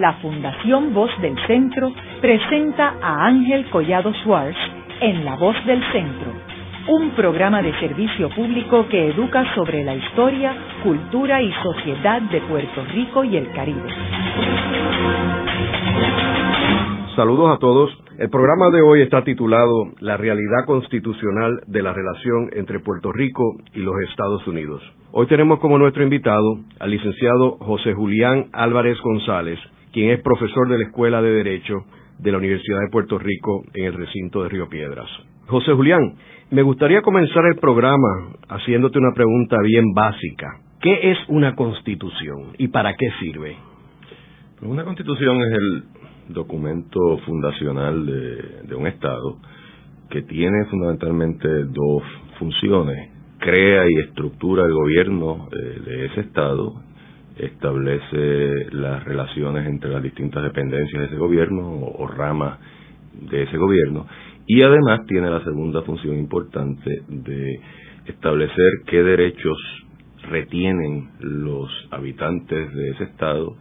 la Fundación Voz del Centro presenta a Ángel Collado Schwartz en La Voz del Centro, un programa de servicio público que educa sobre la historia, cultura y sociedad de Puerto Rico y el Caribe. Saludos a todos. El programa de hoy está titulado La realidad constitucional de la relación entre Puerto Rico y los Estados Unidos. Hoy tenemos como nuestro invitado al licenciado José Julián Álvarez González, quien es profesor de la Escuela de Derecho de la Universidad de Puerto Rico en el recinto de Río Piedras. José Julián, me gustaría comenzar el programa haciéndote una pregunta bien básica. ¿Qué es una constitución y para qué sirve? Pues una constitución es el documento fundacional de, un Estado que tiene fundamentalmente dos funciones. Crea y estructura el gobierno eh, de ese Estado, establece las relaciones entre las distintas dependencias de ese gobierno o, o ramas de ese gobierno y además tiene la segunda función importante de establecer qué derechos retienen los habitantes de ese Estado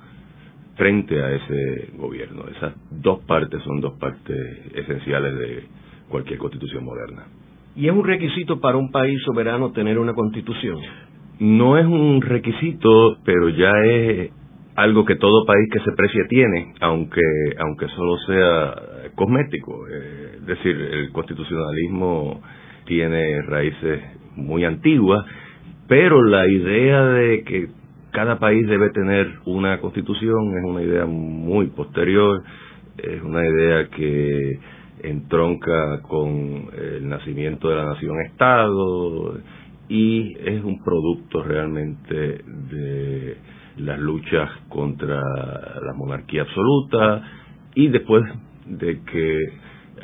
frente a ese gobierno. Esas dos partes son dos partes esenciales de cualquier constitución moderna. ¿Y es un requisito para un país soberano tener una constitución? No es un requisito, pero ya es algo que todo país que se precie tiene, aunque, aunque solo sea cosmético. Eh, es decir, el constitucionalismo tiene raíces muy antiguas, pero la idea de que cada país debe tener una constitución, es una idea muy posterior, es una idea que entronca con el nacimiento de la nación-estado y es un producto realmente de las luchas contra la monarquía absoluta y después de que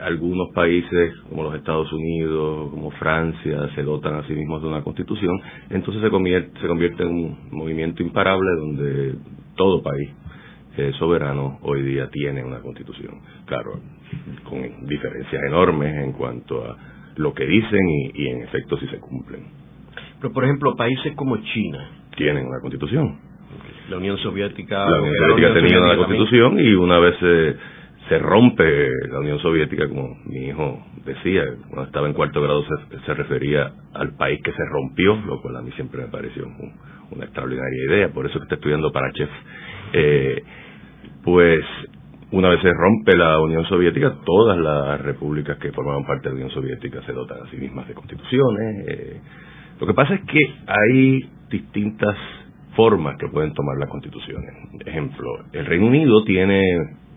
algunos países como los Estados Unidos, como Francia, se dotan a sí mismos de una constitución, entonces se convierte, se convierte en un movimiento imparable donde todo país eh, soberano hoy día tiene una constitución. Claro, con diferencias enormes en cuanto a lo que dicen y, en efecto si se cumplen. Pero, por ejemplo, países como China. Tienen una constitución. La Unión Soviética. La Unión Soviética tenía una constitución y una vez se se rompe la Unión Soviética, como mi hijo decía, cuando estaba en cuarto grado se, refería al país que se rompió, lo cual a mí siempre me pareció una extraordinaria idea, por eso que está estudiando para chef. Eh, pues una vez se rompe la Unión Soviética, todas las repúblicas que formaban parte de la Unión Soviética se dotan a sí mismas de constituciones. Eh, lo que pasa es que hay distintas formas que pueden tomar las constituciones. Ejemplo, el Reino Unido tiene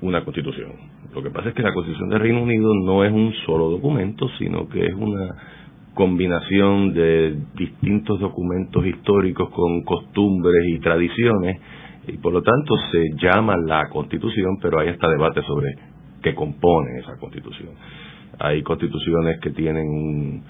una constitución. Lo que pasa es que la constitución del Reino Unido no es un solo documento, sino que es una combinación de distintos documentos históricos con costumbres y tradiciones y por lo tanto se llama la constitución, pero hay hasta debate sobre qué compone esa constitución. Hay constituciones que tienen un,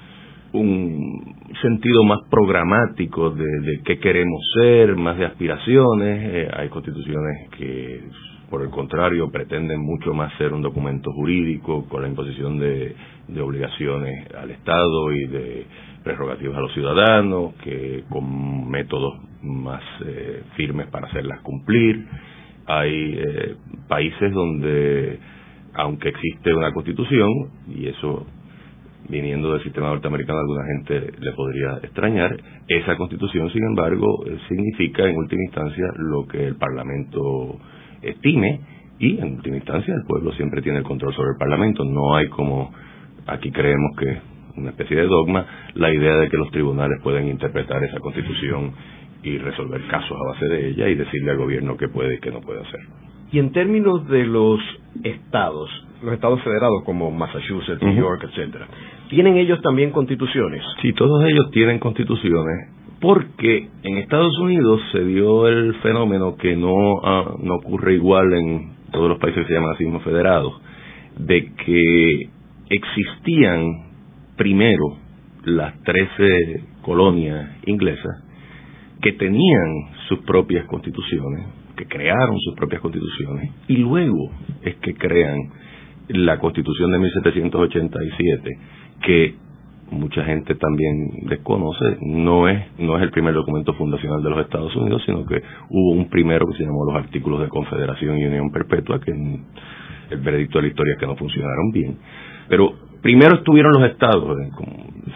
un sentido más programático de, de, qué queremos ser, más de aspiraciones, eh, hay constituciones que por el contrario, pretenden mucho más ser un documento jurídico con la imposición de, obligaciones al Estado y de prerrogativas a los ciudadanos, que con métodos más eh, firmes para hacerlas cumplir. Hay eh, países donde, aunque existe una constitución, y eso viniendo del sistema norteamericano alguna gente le podría extrañar, esa constitución, sin embargo, eh, significa en última instancia lo que el Parlamento estime y en última instancia el pueblo siempre tiene el control sobre el Parlamento. No hay como aquí creemos que una especie de dogma la idea de que los tribunales pueden interpretar esa constitución y resolver casos a base de ella y decirle al gobierno qué puede y qué no puede hacer. Y en términos de los estados, los estados federados como Massachusetts, New York, etcétera, ¿tienen ellos también constituciones? Sí, todos ellos tienen constituciones porque en Estados Unidos se dio el fenómeno que no, ah, no ocurre igual en todos los países que se llaman así mismo federados, de que existían primero las trece colonias inglesas que tenían sus propias constituciones, que crearon sus propias constituciones, y luego es que crean la constitución de 1787, que mucha gente también desconoce, no es, no es el primer documento fundacional de los Estados Unidos, sino que hubo un primero que se llamó los Artículos de Confederación y Unión Perpetua, que el veredicto de la historia es que no funcionaron bien. Pero primero estuvieron los estados, eh,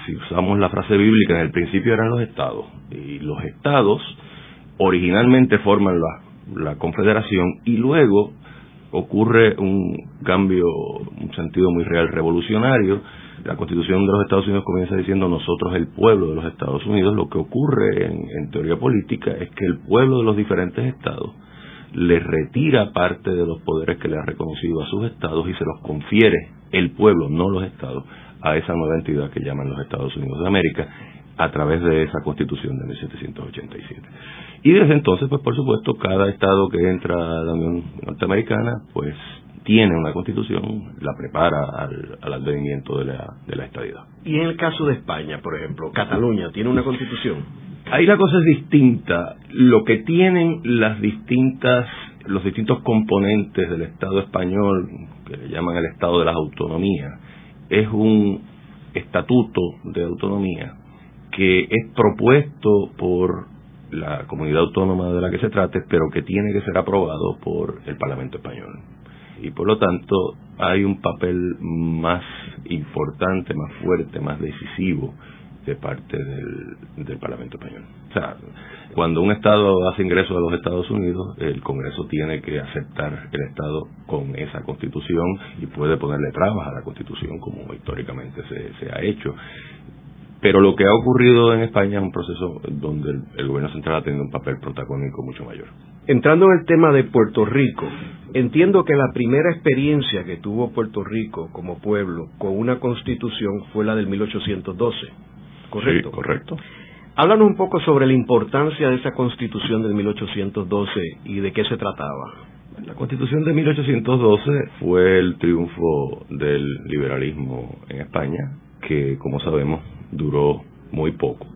si usamos la frase bíblica, en el principio eran los estados, y los estados originalmente forman la, la confederación y luego ocurre un cambio, un sentido muy real revolucionario, la constitución de los Estados Unidos comienza diciendo nosotros el pueblo de los Estados Unidos, lo que ocurre en, teoría política es que el pueblo de los diferentes estados le retira parte de los poderes que le ha reconocido a sus estados y se los confiere el pueblo, no los estados, a esa nueva entidad que llaman los Estados Unidos de América a través de esa constitución de 1787. Y desde entonces, pues por supuesto, cada estado que entra a la Unión Norteamericana, pues tiene una constitución, la prepara al, al advenimiento de la, de la estadidad. Y en el caso de España, por ejemplo, Cataluña tiene una constitución. Ahí la cosa es distinta. Lo que tienen las distintas, los distintos componentes del Estado español, que le llaman el Estado de las Autonomías, es un estatuto de autonomía que es propuesto por la comunidad autónoma de la que se trate, pero que tiene que ser aprobado por el Parlamento español y por lo tanto hay un papel más importante, más fuerte, más decisivo de parte del, Parlamento español. O sea, cuando un Estado hace ingreso a los Estados Unidos, el Congreso tiene que aceptar el Estado con esa Constitución y puede ponerle trabas a la Constitución como históricamente se, se ha hecho. Pero lo que ha ocurrido en España es un proceso donde el, gobierno central ha tenido un papel protagónico mucho mayor. Entrando en el tema de Puerto Rico, entiendo que la primera experiencia que tuvo Puerto Rico como pueblo con una constitución fue la del 1812, ¿correcto? Sí, correcto. Háblanos un poco sobre la importancia de esa constitución del 1812 y de qué se trataba. La constitución de 1812 fue el triunfo del liberalismo en España, que como sabemos duró muy poco.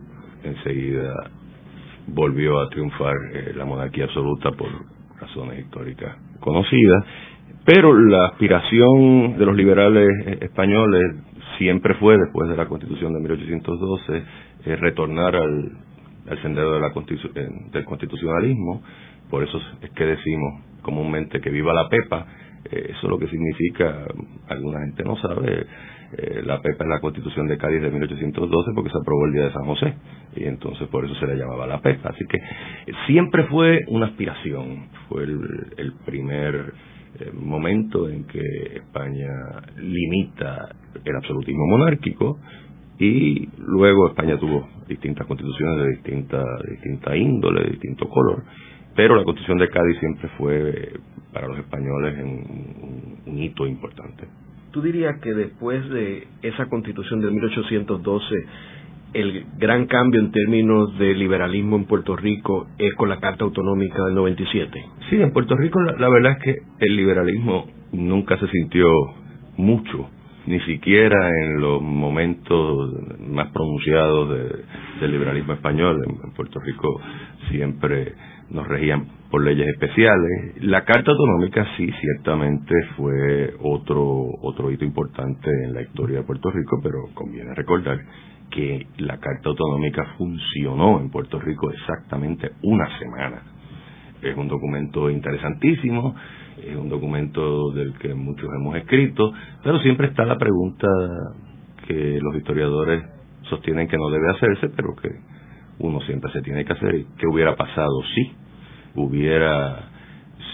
Enseguida volvió a triunfar eh, la monarquía absoluta por razones históricas conocidas, pero la aspiración de los liberales eh, españoles siempre fue, después de la constitución de 1812, eh, retornar al, al sendero de la del constitucionalismo, por eso es que decimos comúnmente que viva la PEPA, eso lo que significa, alguna gente no sabe, eh, la PEPA es la Constitución de Cádiz de 1812 porque se aprobó el día de San José y entonces por eso se le llamaba la PEPA. Así que eh, siempre fue una aspiración, fue el, primer eh, momento en que España limita el absolutismo monárquico y luego España tuvo distintas constituciones de distinta, distinta índole, de distinto color, pero la constitución de Cádiz siempre fue para los españoles un hito importante. ¿Tú dirías que después de esa constitución de 1812, el gran cambio en términos de liberalismo en Puerto Rico es con la Carta Autonómica del 97? Sí, en Puerto Rico la, verdad es que el liberalismo nunca se sintió mucho, ni siquiera en los momentos más pronunciados del liberalismo español. en Puerto Rico siempre nos regían por leyes especiales. La Carta Autonómica sí, ciertamente fue otro, otro hito importante en la historia de Puerto Rico, pero conviene recordar que la Carta Autonómica funcionó en Puerto Rico exactamente una semana. Es un documento interesantísimo, es un documento del que muchos hemos escrito, pero siempre está la pregunta que los historiadores sostienen que no debe hacerse, pero que uno siempre se tiene que hacer. ¿Qué hubiera pasado si hubiera,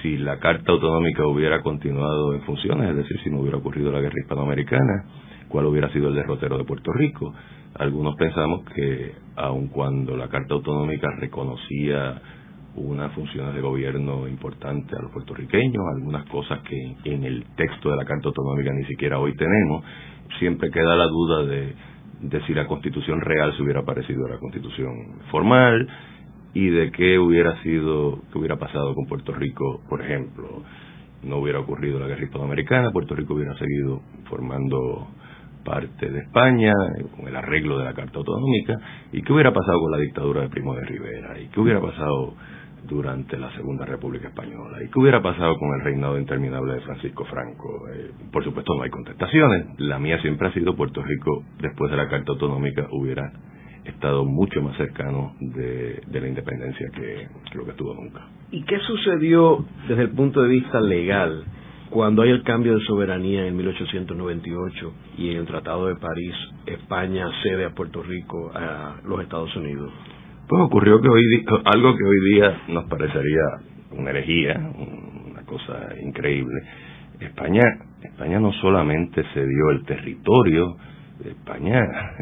si la Carta Autonómica hubiera continuado en funciones, es decir, si no hubiera ocurrido la guerra hispanoamericana, cuál hubiera sido el derrotero de Puerto Rico? Algunos pensamos que aun cuando la Carta Autonómica reconocía unas funciones de gobierno importantes a los puertorriqueños, algunas cosas que en el texto de la Carta Autonómica ni siquiera hoy tenemos, siempre queda la duda de de si la constitución real se hubiera parecido a la constitución formal y de qué hubiera sido, qué hubiera pasado con Puerto Rico, por ejemplo. No hubiera ocurrido la guerra hispanoamericana, Puerto Rico hubiera seguido formando parte de España, con el arreglo de la Carta Autonómica, y qué hubiera pasado con la dictadura de Primo de Rivera, y qué hubiera pasado durante la Segunda República Española. ¿Y qué hubiera pasado con el reinado interminable de Francisco Franco? Eh, por supuesto no hay contestaciones. La mía siempre ha sido Puerto Rico, después de la Carta Autonómica, hubiera estado mucho más cercano de, la independencia que, lo que estuvo nunca. ¿Y qué sucedió desde el punto de vista legal cuando hay el cambio de soberanía en 1898 y en el Tratado de París España cede a Puerto Rico a los Estados Unidos? Pues ocurrió que hoy algo que hoy día nos parecería una herejía, una cosa increíble. España, España no solamente cedió el territorio, España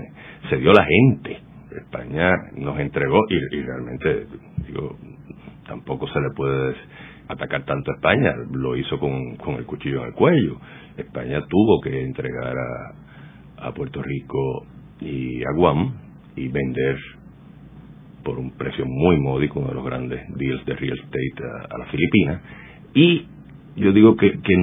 cedió la gente. España nos entregó y, realmente digo tampoco se le puede atacar tanto a España, lo hizo con, con el cuchillo en el cuello. España tuvo que entregar a, a Puerto Rico y a Guam y vender por un precio muy módico, uno de los grandes deals de real estate a, las Filipinas. Y yo digo que, que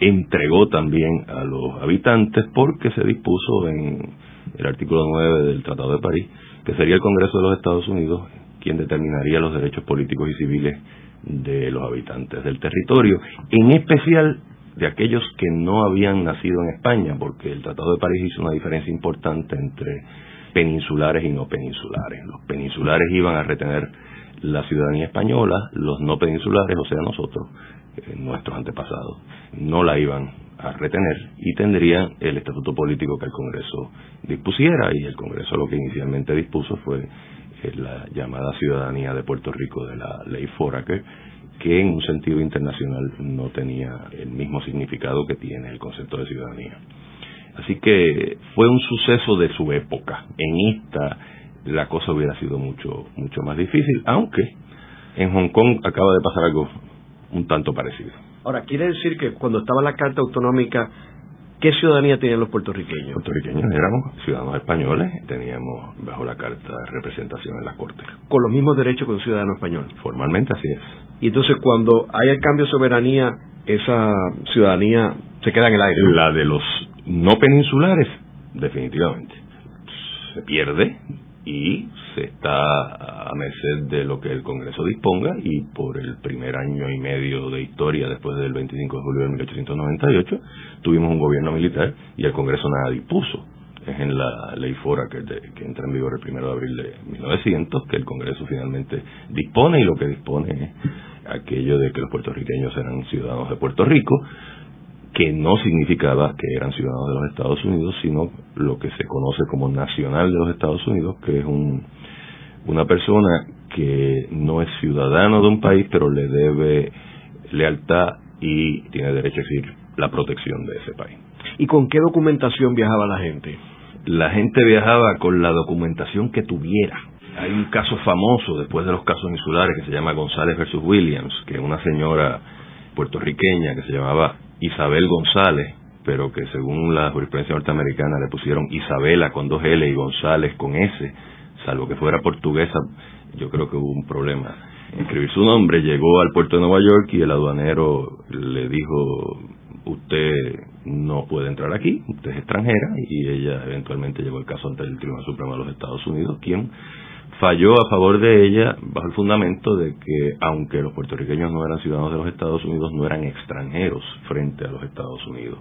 entregó también a los habitantes porque se dispuso en el artículo 9 del Tratado de París que sería el Congreso de los Estados Unidos quien determinaría los derechos políticos y civiles de los habitantes del territorio, en especial de aquellos que no habían nacido en España, porque el Tratado de París hizo una diferencia importante entre peninsulares y no peninsulares. Los peninsulares iban a retener la ciudadanía española, los no peninsulares, o sea, nosotros, eh, nuestros antepasados, no la iban a retener y tendrían el estatuto político que el Congreso dispusiera y el Congreso lo que inicialmente dispuso fue eh, la llamada ciudadanía de Puerto Rico de la ley Foraker que en un sentido internacional no tenía el mismo significado que tiene el concepto de ciudadanía. Así que fue un suceso de su época. En esta la cosa hubiera sido mucho mucho más difícil, aunque en Hong Kong acaba de pasar algo un tanto parecido. Ahora, quiere decir que cuando estaba la Carta Autonómica, ¿qué ciudadanía tenían los puertorriqueños? Puertorriqueños éramos ciudadanos españoles, teníamos bajo la Carta representación en las Cortes. Con los mismos derechos que un ciudadano español. Formalmente así es. Y entonces cuando hay el cambio de soberanía, esa ciudadanía se queda en el aire. La de los no peninsulares, definitivamente. Se pierde y se está a merced de lo que el Congreso disponga y por el primer año y medio de historia después del 25 de julio de 1898 tuvimos un gobierno militar y el Congreso nada dispuso. Es en la ley FORA que, entra en vigor el primero de abril de 1900 que el Congreso finalmente dispone y lo que dispone es aquello de que los puertorriqueños eran ciudadanos de Puerto Rico, que no significaba que eran ciudadanos de los Estados Unidos, sino lo que se conoce como nacional de los Estados Unidos, que es un, una persona que no es ciudadano de un país, pero le debe lealtad y tiene derecho a exigir la protección de ese país. ¿Y con qué documentación viajaba la gente? La gente viajaba con la documentación que tuviera. Hay un caso famoso después de los casos insulares que se llama González versus Williams, que es una señora puertorriqueña que se llamaba Isabel González, pero que según la jurisprudencia norteamericana le pusieron Isabela con dos L y González con S, salvo que fuera portuguesa, yo creo que hubo un problema. Escribir su nombre, llegó al puerto de Nueva York y el aduanero le dijo, usted no puede entrar aquí, usted es extranjera, y ella eventualmente llevó el caso ante el Tribunal Supremo de los Estados Unidos, quien falló a favor de ella bajo el fundamento de que aunque los puertorriqueños no eran ciudadanos de los Estados Unidos, no eran extranjeros frente a los Estados Unidos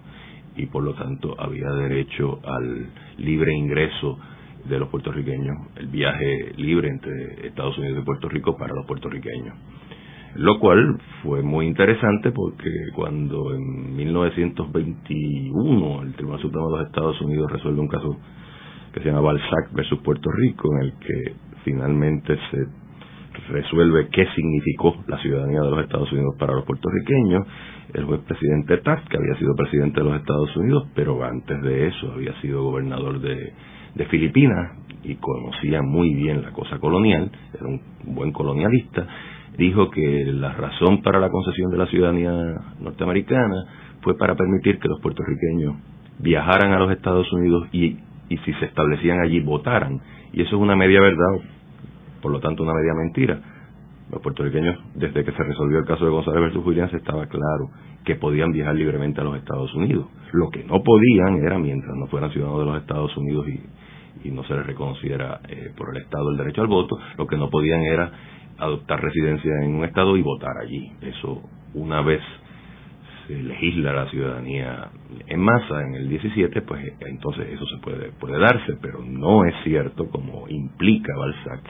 y por lo tanto había derecho al libre ingreso de los puertorriqueños, el viaje libre entre Estados Unidos y Puerto Rico para los puertorriqueños. Lo cual fue muy interesante porque cuando en 1921 el Tribunal Supremo de los Estados Unidos resuelve un caso que se llama Balzac versus Puerto Rico, en el que finalmente se resuelve qué significó la ciudadanía de los Estados Unidos para los puertorriqueños. El juez presidente Taft, que había sido presidente de los Estados Unidos, pero antes de eso había sido gobernador de, de Filipinas y conocía muy bien la cosa colonial, era un buen colonialista, dijo que la razón para la concesión de la ciudadanía norteamericana fue para permitir que los puertorriqueños viajaran a los Estados Unidos y, y si se establecían allí votaran y eso es una media verdad, por lo tanto una media mentira. Los puertorriqueños, desde que se resolvió el caso de González versus Williams, estaba claro que podían viajar libremente a los Estados Unidos. Lo que no podían era, mientras no fueran ciudadanos de los Estados Unidos y, y no se les reconociera eh, por el Estado el derecho al voto, lo que no podían era adoptar residencia en un estado y votar allí. Eso una vez se legisla la ciudadanía en masa en el 17, pues entonces eso se puede, puede darse, pero no es cierto como implica Balzac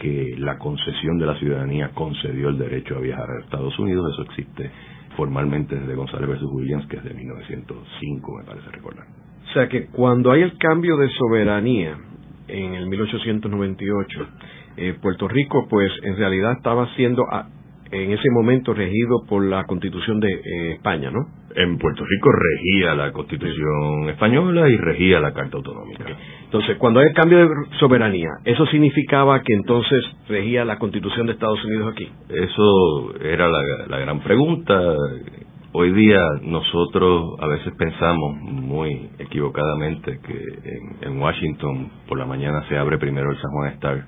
que la concesión de la ciudadanía concedió el derecho a viajar a Estados Unidos, eso existe formalmente desde González versus Williams, que es de 1905, me parece recordar. O sea que cuando hay el cambio de soberanía en el 1898, eh, Puerto Rico pues en realidad estaba siendo en ese momento regido por la Constitución de eh, España, ¿no? En Puerto Rico regía la Constitución española y regía la Carta Autonómica. Entonces, cuando hay el cambio de soberanía, ¿eso significaba que entonces regía la Constitución de Estados Unidos aquí? Eso era la, gran pregunta. Hoy día nosotros a veces pensamos muy equivocadamente que en, Washington por la mañana se abre primero el San Juan Star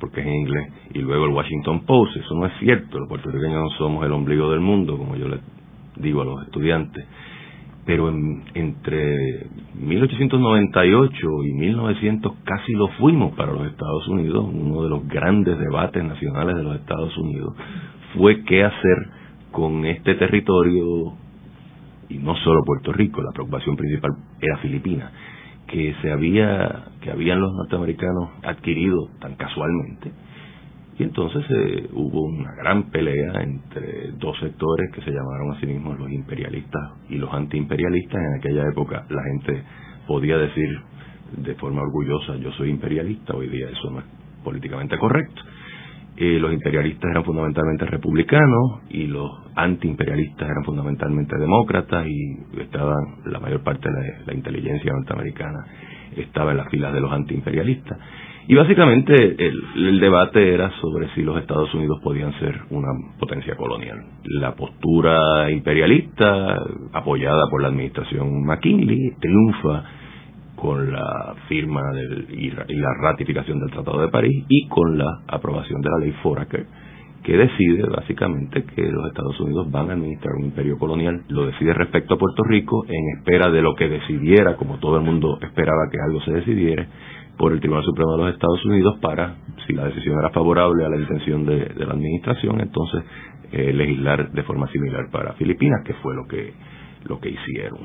porque es en inglés, y luego el Washington Post. Eso no es cierto, los puertorriqueños no somos el ombligo del mundo, como yo les digo a los estudiantes. Pero entre 1898 y 1900 casi lo fuimos para los Estados Unidos. Uno de los grandes debates nacionales de los Estados Unidos fue qué hacer con este territorio, y no solo Puerto Rico, la preocupación principal era Filipinas que se había que habían los norteamericanos adquirido tan casualmente y entonces eh, hubo una gran pelea entre dos sectores que se llamaron a sí mismos los imperialistas y los antiimperialistas en aquella época la gente podía decir de forma orgullosa yo soy imperialista hoy día eso no es políticamente correcto eh, los imperialistas eran fundamentalmente republicanos y los antiimperialistas eran fundamentalmente demócratas y estaban la mayor parte de la, inteligencia norteamericana estaba en las filas de los antiimperialistas. Y básicamente el, debate era sobre si los Estados Unidos podían ser una potencia colonial. La postura imperialista, apoyada por la administración McKinley, triunfa con la firma del, y, la ratificación del Tratado de París y con la aprobación de la ley Foraker, que decide básicamente que los Estados Unidos van a administrar un imperio colonial. Lo decide respecto a Puerto Rico en espera de lo que decidiera, como todo el mundo esperaba que algo se decidiera, por el Tribunal Supremo de los Estados Unidos para, si la decisión era favorable a la intención de, la administración, entonces eh, legislar de forma similar para Filipinas, que fue lo que, lo que hicieron.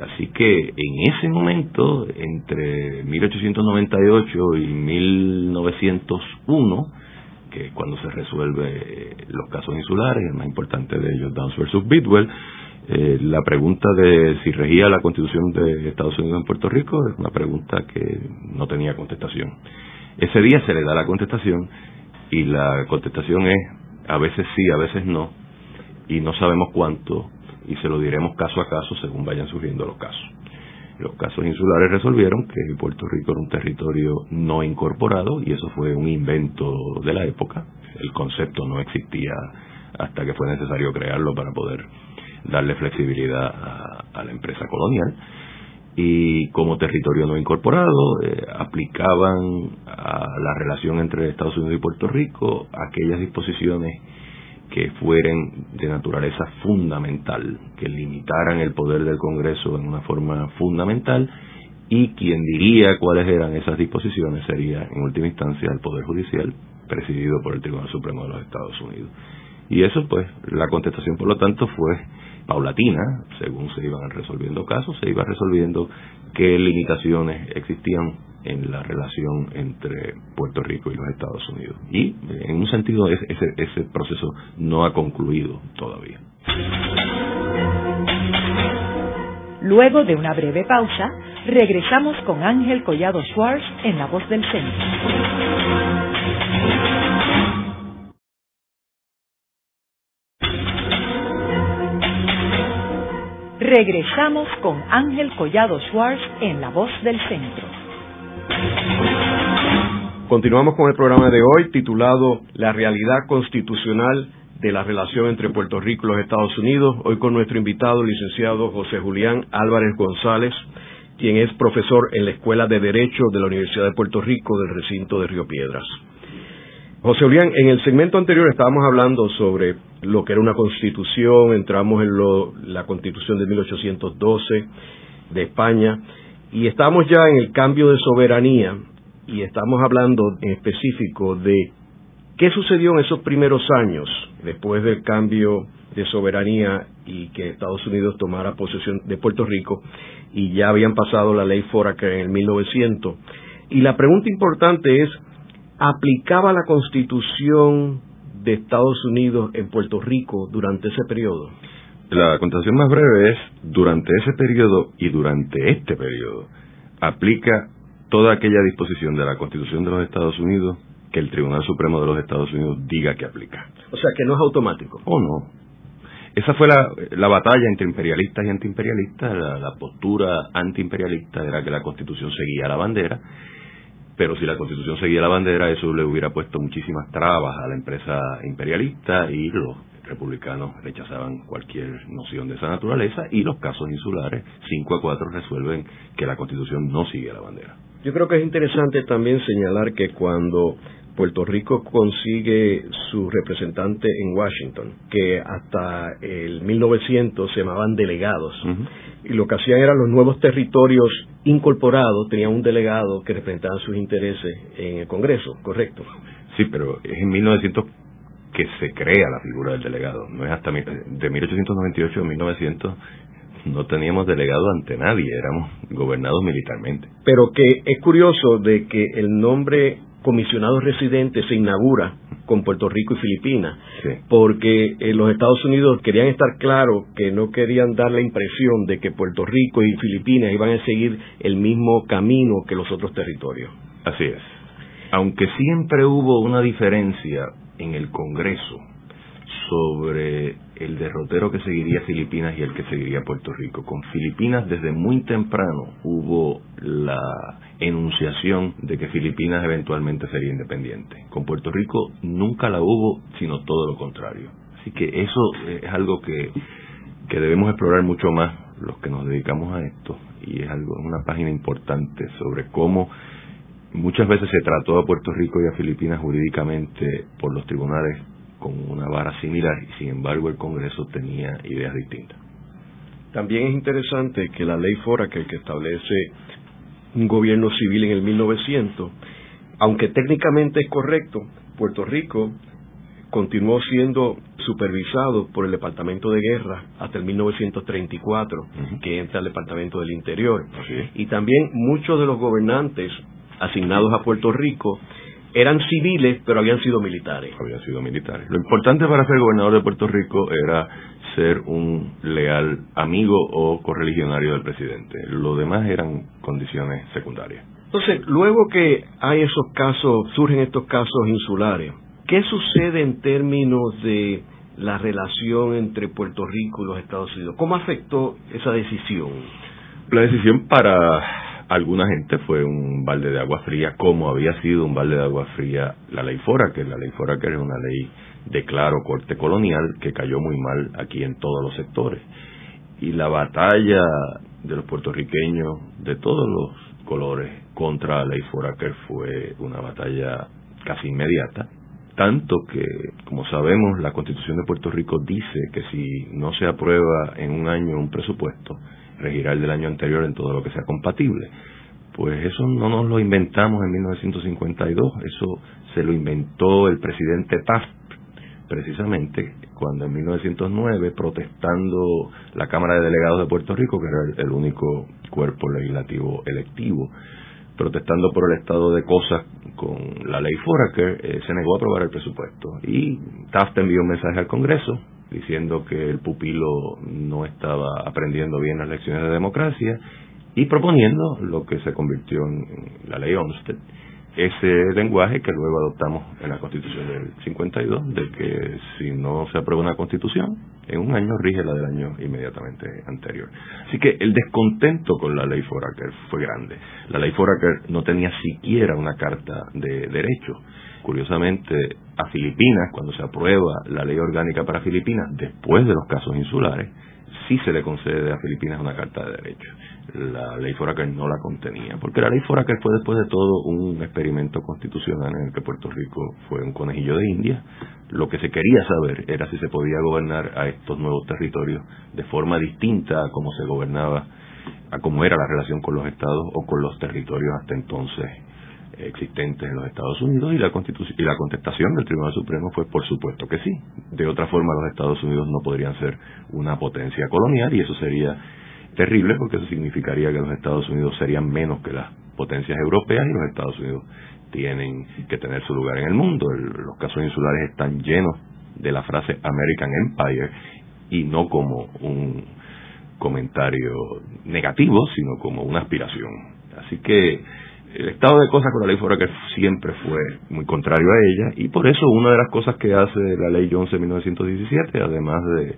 Así que en ese momento, entre 1898 y 1901, que cuando se resuelve los casos insulares, el más importante de ellos, Downs versus Bidwell, eh, la pregunta de si regía la constitución de Estados Unidos en Puerto Rico es una pregunta que no tenía contestación. Ese día se le da la contestación y la contestación es a veces sí, a veces no, y no sabemos cuánto y se lo diremos caso a caso según vayan surgiendo los casos. Los casos insulares resolvieron que Puerto Rico era un territorio no incorporado y eso fue un invento de la época. El concepto no existía hasta que fue necesario crearlo para poder darle flexibilidad a, la empresa colonial. Y como territorio no incorporado, eh, aplicaban a la relación entre Estados Unidos y Puerto Rico aquellas disposiciones que fueran de naturaleza fundamental, que limitaran el poder del Congreso en una forma fundamental y quien diría cuáles eran esas disposiciones sería en última instancia el Poder Judicial presidido por el Tribunal Supremo de los Estados Unidos. Y eso pues, la contestación por lo tanto fue paulatina, según se iban resolviendo casos, se iba resolviendo qué limitaciones existían en la relación entre Puerto Rico y los Estados Unidos. Y en un sentido ese, ese proceso no ha concluido todavía. Luego de una breve pausa, regresamos con Ángel Collado Schwartz en La Voz del Centro. Regresamos con Ángel Collado Schwartz en La Voz del Centro. Continuamos con el programa de hoy titulado La realidad constitucional de la relación entre Puerto Rico y los Estados Unidos. Hoy con nuestro invitado, el licenciado José Julián Álvarez González, quien es profesor en la Escuela de Derecho de la Universidad de Puerto Rico del recinto de Río Piedras. José Julián, en el segmento anterior estábamos hablando sobre lo que era una constitución, entramos en la constitución de 1812 de España y estamos ya en el cambio de soberanía y estamos hablando en específico de ¿Qué sucedió en esos primeros años, después del cambio de soberanía y que Estados Unidos tomara posesión de Puerto Rico y ya habían pasado la ley Foraker en el 1900? Y la pregunta importante es, ¿aplicaba la Constitución de Estados Unidos en Puerto Rico durante ese periodo? La contestación más breve es, durante ese periodo y durante este periodo, aplica toda aquella disposición de la Constitución de los Estados Unidos que el Tribunal Supremo de los Estados Unidos diga que aplica. O sea, que no es automático. ¿O no? Esa fue la, batalla entre imperialistas y antiimperialistas. La, la postura antiimperialista era que la Constitución seguía la bandera, pero si la Constitución seguía la bandera, eso le hubiera puesto muchísimas trabas a la empresa imperialista y los republicanos rechazaban cualquier noción de esa naturaleza y los casos insulares 5 a 4 resuelven que la Constitución no sigue la bandera. Yo creo que es interesante también señalar que cuando Puerto Rico consigue su representante en Washington, que hasta el 1900 se llamaban delegados, y lo que hacían eran los nuevos territorios incorporados, tenían un delegado que representaba sus intereses en el Congreso, ¿correcto? Sí, pero es en 1900 que se crea la figura del delegado, no es hasta de 1898 a 1900 no teníamos delegado ante nadie, éramos gobernados militarmente. Pero que es curioso de que el nombre comisionado residente se inaugura con Puerto Rico y Filipinas, porque eh, los Estados Unidos querían estar claros que no querían dar la impresión de que Puerto Rico y Filipinas iban a seguir el mismo camino que los otros territorios. Así es. Aunque siempre hubo una diferencia en el Congreso sobre el derrotero que seguiría Filipinas y el que seguiría Puerto Rico. Con Filipinas desde muy temprano hubo la enunciación de que Filipinas eventualmente sería independiente. Con Puerto Rico nunca la hubo, sino todo lo contrario. Así que eso es algo que, que debemos explorar mucho más los que nos dedicamos a esto y es algo una página importante sobre cómo muchas veces se trató a Puerto Rico y a Filipinas jurídicamente por los tribunales con una vara similar y sin embargo el Congreso tenía ideas distintas. También es interesante que la ley FORA, que, establece un gobierno civil en el 1900, aunque técnicamente es correcto, Puerto Rico continuó siendo supervisado por el Departamento de Guerra hasta el 1934, que entra al Departamento del Interior. Y también muchos de los gobernantes asignados a Puerto Rico eran civiles, pero habían sido militares. Habían sido militares. Lo importante para ser gobernador de Puerto Rico era ser un leal amigo o correligionario del presidente. Lo demás eran condiciones secundarias. Entonces, luego que hay esos casos, surgen estos casos insulares, ¿qué sucede en términos de la relación entre Puerto Rico y los Estados Unidos? ¿Cómo afectó esa decisión? La decisión para alguna gente fue un balde de agua fría, como había sido un balde de agua fría la ley Fora, que la ley Fora que era una ley de claro corte colonial que cayó muy mal aquí en todos los sectores. Y la batalla de los puertorriqueños de todos los colores contra la ley Foraker fue una batalla casi inmediata, tanto que, como sabemos, la Constitución de Puerto Rico dice que si no se aprueba en un año un presupuesto, regirá el del año anterior en todo lo que sea compatible. Pues eso no nos lo inventamos en 1952, eso se lo inventó el presidente Taft, precisamente cuando en 1909, protestando la Cámara de Delegados de Puerto Rico, que era el, único cuerpo legislativo electivo, protestando por el estado de cosas con la ley Foraker, eh, se negó a aprobar el presupuesto. Y Taft envió un mensaje al Congreso diciendo que el pupilo no estaba aprendiendo bien las lecciones de democracia y proponiendo lo que se convirtió en la ley Olmsted, ese lenguaje que luego adoptamos en la Constitución del 52, de que si no se aprueba una Constitución, en un año rige la del año inmediatamente anterior. Así que el descontento con la ley Foraker fue grande. La ley Foraker no tenía siquiera una carta de derecho Curiosamente, a Filipinas, cuando se aprueba la ley orgánica para Filipinas, después de los casos insulares, sí se le concede a Filipinas una carta de derechos. La ley Foraker no la contenía, porque la ley Foraker fue después de todo un experimento constitucional en el que Puerto Rico fue un conejillo de India. Lo que se quería saber era si se podía gobernar a estos nuevos territorios de forma distinta a cómo se gobernaba, a cómo era la relación con los estados o con los territorios hasta entonces existentes en los Estados Unidos y la, y la contestación del Tribunal Supremo fue por supuesto que sí. De otra forma los Estados Unidos no podrían ser una potencia colonial y eso sería terrible porque eso significaría que los Estados Unidos serían menos que las potencias europeas y los Estados Unidos tienen que tener su lugar en el mundo. los casos insulares están llenos de la frase American Empire y no como un comentario negativo, sino como una aspiración. Así que el estado de cosas con la ley que siempre fue muy contrario a ella y por eso una de las cosas que hace la ley Jones de 1917, además de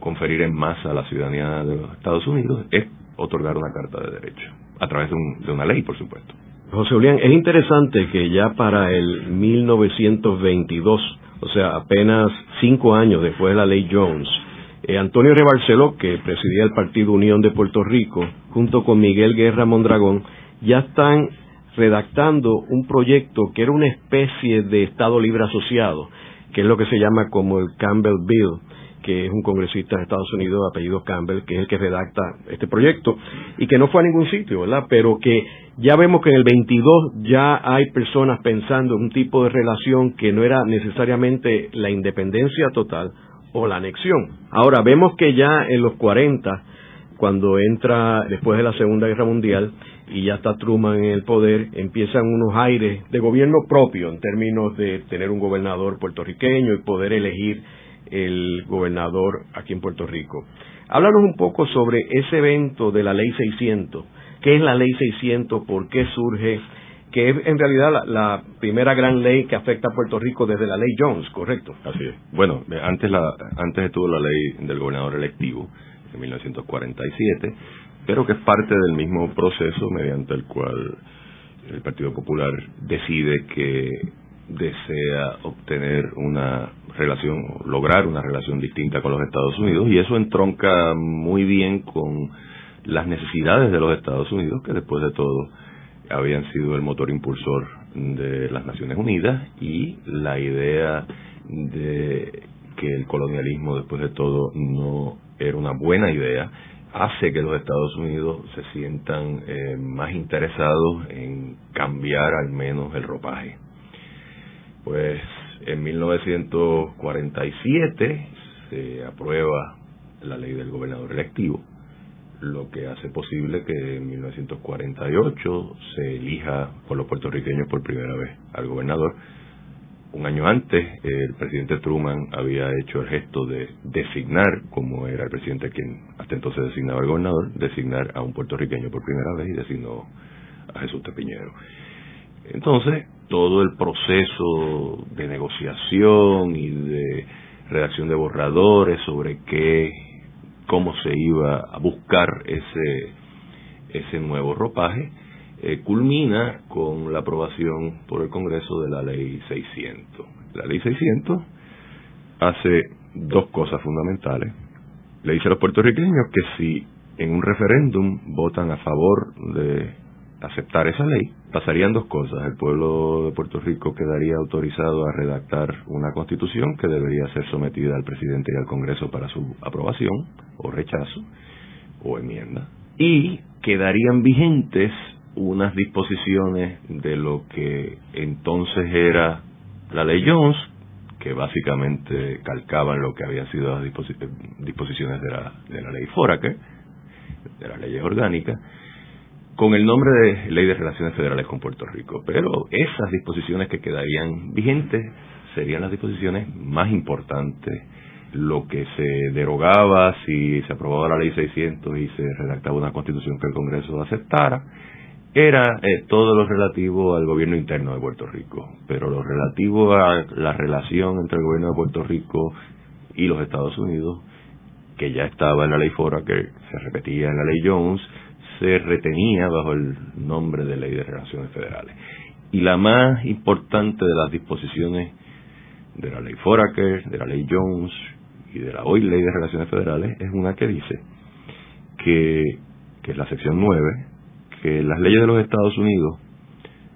conferir en masa la ciudadanía de los Estados Unidos, es otorgar una carta de derecho, a través de, de una ley, por supuesto. José Julián, es interesante que ya para el 1922, o sea, apenas cinco años después de la ley Jones, eh, Antonio Rebarceló, que presidía el Partido Unión de Puerto Rico, junto con Miguel Guerra Mondragón, ya están redactando un proyecto que era una especie de Estado Libre Asociado, que es lo que se llama como el Campbell Bill, que es un congresista de Estados Unidos apellido Campbell, que es el que redacta este proyecto, y que no fue a ningún sitio, ¿verdad? Pero que ya vemos que en el 22 ya hay personas pensando en un tipo de relación que no era necesariamente la independencia total o la anexión. Ahora, vemos que ya en los 40, cuando entra después de la Segunda Guerra Mundial, y ya está Truman en el poder, empiezan unos aires de gobierno propio en términos de tener un gobernador puertorriqueño y poder elegir el gobernador aquí en Puerto Rico. Háblanos un poco sobre ese evento de la Ley 600. ¿Qué es la Ley 600? ¿Por qué surge? Que es en realidad la, primera gran ley que afecta a Puerto Rico desde la Ley Jones, ¿correcto? Así es. Bueno, antes, la, antes estuvo la ley del gobernador electivo en 1947 pero que es parte del mismo proceso mediante el cual el Partido Popular decide que desea obtener una relación, lograr una relación distinta con los Estados Unidos, y eso entronca muy bien con las necesidades de los Estados Unidos, que después de todo habían sido el motor impulsor de las Naciones Unidas, y la idea de que el colonialismo después de todo no era una buena idea, hace que los Estados Unidos se sientan eh, más interesados en cambiar al menos el ropaje. Pues en 1947 se aprueba la ley del gobernador electivo, lo que hace posible que en 1948 se elija por los puertorriqueños por primera vez al gobernador un año antes el presidente Truman había hecho el gesto de designar, como era el presidente quien hasta entonces designaba al gobernador, designar a un puertorriqueño por primera vez y designó a Jesús Tepiñero. Entonces, todo el proceso de negociación y de redacción de borradores sobre qué, cómo se iba a buscar ese, ese nuevo ropaje, eh, culmina con la aprobación por el Congreso de la Ley 600. La Ley 600 hace dos cosas fundamentales. Le dice a los puertorriqueños que si en un referéndum votan a favor de aceptar esa ley, pasarían dos cosas. El pueblo de Puerto Rico quedaría autorizado a redactar una constitución que debería ser sometida al presidente y al Congreso para su aprobación o rechazo o enmienda. Y quedarían vigentes unas disposiciones de lo que entonces era la ley Jones, que básicamente calcaban lo que habían sido las disposiciones de la, de la ley Foraker, de las leyes orgánicas, con el nombre de Ley de Relaciones Federales con Puerto Rico. Pero esas disposiciones que quedarían vigentes serían las disposiciones más importantes, lo que se derogaba si se aprobaba la Ley 600 y se redactaba una constitución que el Congreso aceptara, era eh, todo lo relativo al gobierno interno de Puerto Rico, pero lo relativo a la relación entre el gobierno de Puerto Rico y los Estados Unidos, que ya estaba en la ley Fora, que se repetía en la ley Jones, se retenía bajo el nombre de Ley de Relaciones Federales. Y la más importante de las disposiciones de la ley Foraker, de la ley Jones y de la hoy Ley de Relaciones Federales es una que dice que, que es la sección 9, que las leyes de los Estados Unidos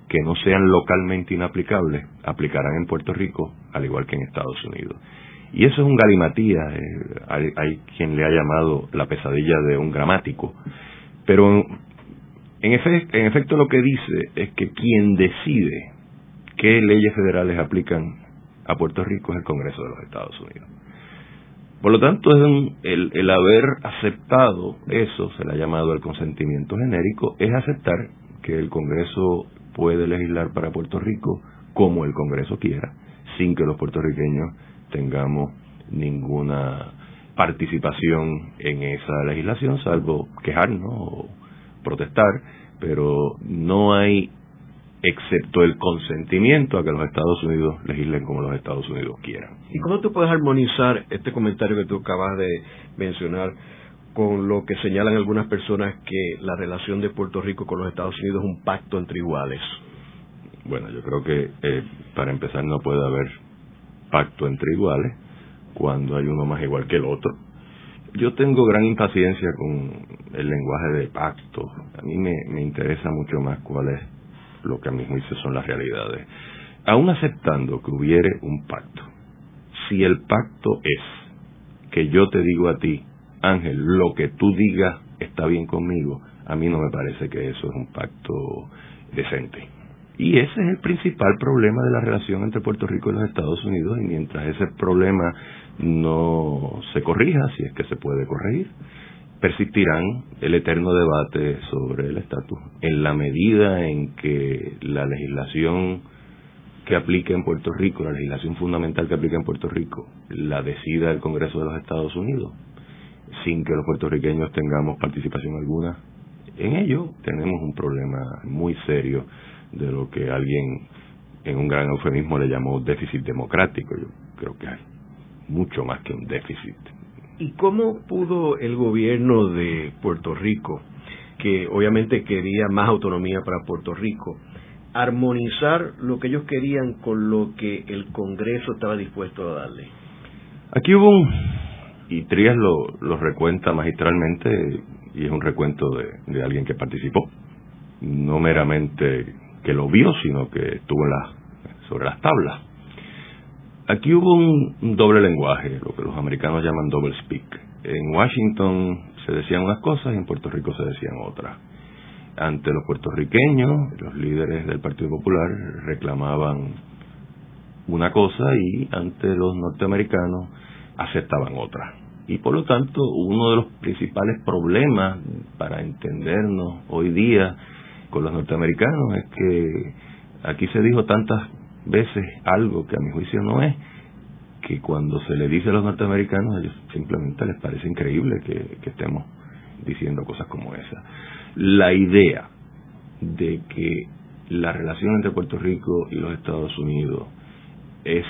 que no sean localmente inaplicables aplicarán en Puerto Rico al igual que en Estados Unidos. Y eso es un galimatía, eh, hay, quien le ha llamado la pesadilla de un gramático, pero En, en efecto lo que dice es que quien decide qué leyes federales aplican a Puerto Rico es el Congreso de los Estados Unidos. Por lo tanto, el, el haber aceptado eso, se le ha llamado el consentimiento genérico, es aceptar que el Congreso puede legislar para Puerto Rico como el Congreso quiera, sin que los puertorriqueños tengamos ninguna participación en esa legislación, salvo quejarnos o protestar, pero no hay excepto el consentimiento a que los Estados Unidos legislen como los Estados Unidos quieran. ¿Y cómo tú puedes armonizar este comentario que tú acabas de mencionar con lo que señalan algunas personas que la relación de Puerto Rico con los Estados Unidos es un pacto entre iguales? Bueno, yo creo que eh, para empezar no puede haber pacto entre iguales cuando hay uno más igual que el otro. Yo tengo gran impaciencia con el lenguaje de pacto. A mí me, me interesa mucho más cuál es lo que a mi juicio son las realidades. Aún aceptando que hubiere un pacto, si el pacto es que yo te digo a ti, Ángel, lo que tú digas está bien conmigo, a mí no me parece que eso es un pacto decente. Y ese es el principal problema de la relación entre Puerto Rico y los Estados Unidos, y mientras ese problema no se corrija, si es que se puede corregir, persistirán el eterno debate sobre el estatus. En la medida en que la legislación que aplique en Puerto Rico, la legislación fundamental que aplica en Puerto Rico, la decida el Congreso de los Estados Unidos, sin que los puertorriqueños tengamos participación alguna en ello, tenemos un problema muy serio de lo que alguien en un gran eufemismo le llamó déficit democrático. Yo creo que hay mucho más que un déficit ¿Y cómo pudo el gobierno de Puerto Rico, que obviamente quería más autonomía para Puerto Rico, armonizar lo que ellos querían con lo que el Congreso estaba dispuesto a darle? Aquí hubo un, y Trías lo, lo recuenta magistralmente, y es un recuento de, alguien que participó, no meramente que lo vio, sino que estuvo sobre las tablas. Aquí hubo un, doble lenguaje, lo que los americanos llaman double speak. En Washington se decían unas cosas y en Puerto Rico se decían otras. Ante los puertorriqueños, los líderes del Partido Popular reclamaban una cosa y ante los norteamericanos aceptaban otra. Y por lo tanto, uno de los principales problemas para entendernos hoy día con los norteamericanos es que aquí se dijo tantas veces algo que a mi juicio no es, que cuando se le dice a los norteamericanos, ellos simplemente les parece increíble que, estemos diciendo cosas como esa. La idea de que la relación entre Puerto Rico y los Estados Unidos es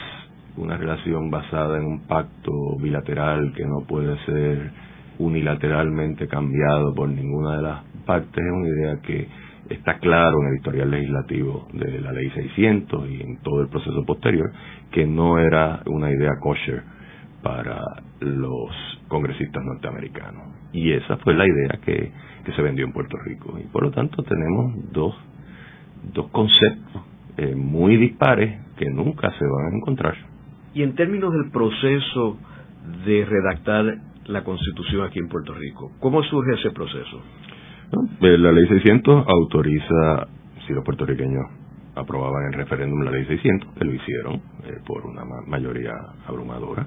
una relación basada en un pacto bilateral que no puede ser unilateralmente cambiado por ninguna de las partes es una idea que está claro en el historial legislativo de la ley 600 y en todo el proceso posterior que no era una idea kosher para los congresistas norteamericanos. Y esa fue la idea que, que se vendió en Puerto Rico. Y por lo tanto tenemos dos, dos conceptos eh, muy dispares que nunca se van a encontrar. Y en términos del proceso de redactar la Constitución aquí en Puerto Rico, ¿cómo surge ese proceso? Eh, la ley 600 autoriza, si los puertorriqueños aprobaban en referéndum la ley 600, que lo hicieron eh, por una mayoría abrumadora,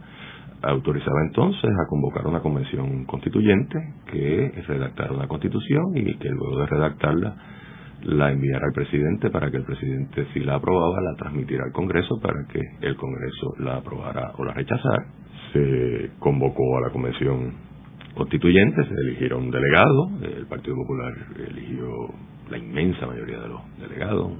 autorizaba entonces a convocar una convención constituyente que redactara una constitución y que luego de redactarla la enviara al presidente para que el presidente, si la aprobaba, la transmitiera al Congreso para que el Congreso la aprobara o la rechazara. Se convocó a la convención constituyentes, se eligieron delegados, el Partido Popular eligió la inmensa mayoría de los delegados,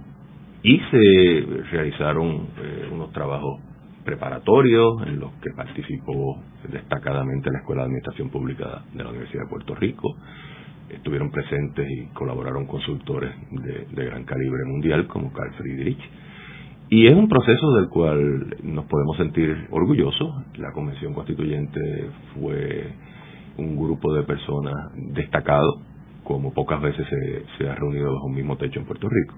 y se realizaron eh, unos trabajos preparatorios en los que participó destacadamente la Escuela de Administración Pública de la Universidad de Puerto Rico. Estuvieron presentes y colaboraron consultores de, de gran calibre mundial como Carl Friedrich. Y es un proceso del cual nos podemos sentir orgullosos. La Convención Constituyente fue un grupo de personas destacado, como pocas veces se, ha reunido bajo un mismo techo en Puerto Rico,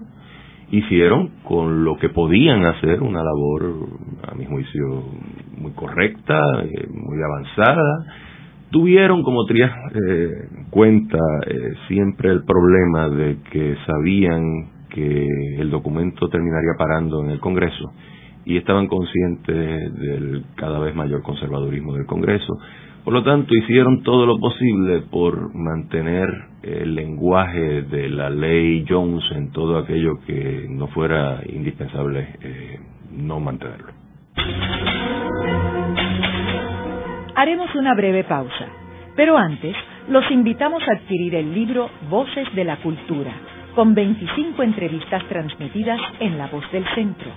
hicieron con lo que podían hacer una labor, a mi juicio, muy correcta, eh, muy avanzada, tuvieron, como Trias eh, cuenta, eh, siempre el problema de que sabían que el documento terminaría parando en el Congreso y estaban conscientes del cada vez mayor conservadurismo del Congreso. Por lo tanto, hicieron todo lo posible por mantener el lenguaje de la ley Jones en todo aquello que no fuera indispensable eh, no mantenerlo. Haremos una breve pausa, pero antes los invitamos a adquirir el libro Voces de la Cultura, con 25 entrevistas transmitidas en La Voz del Centro.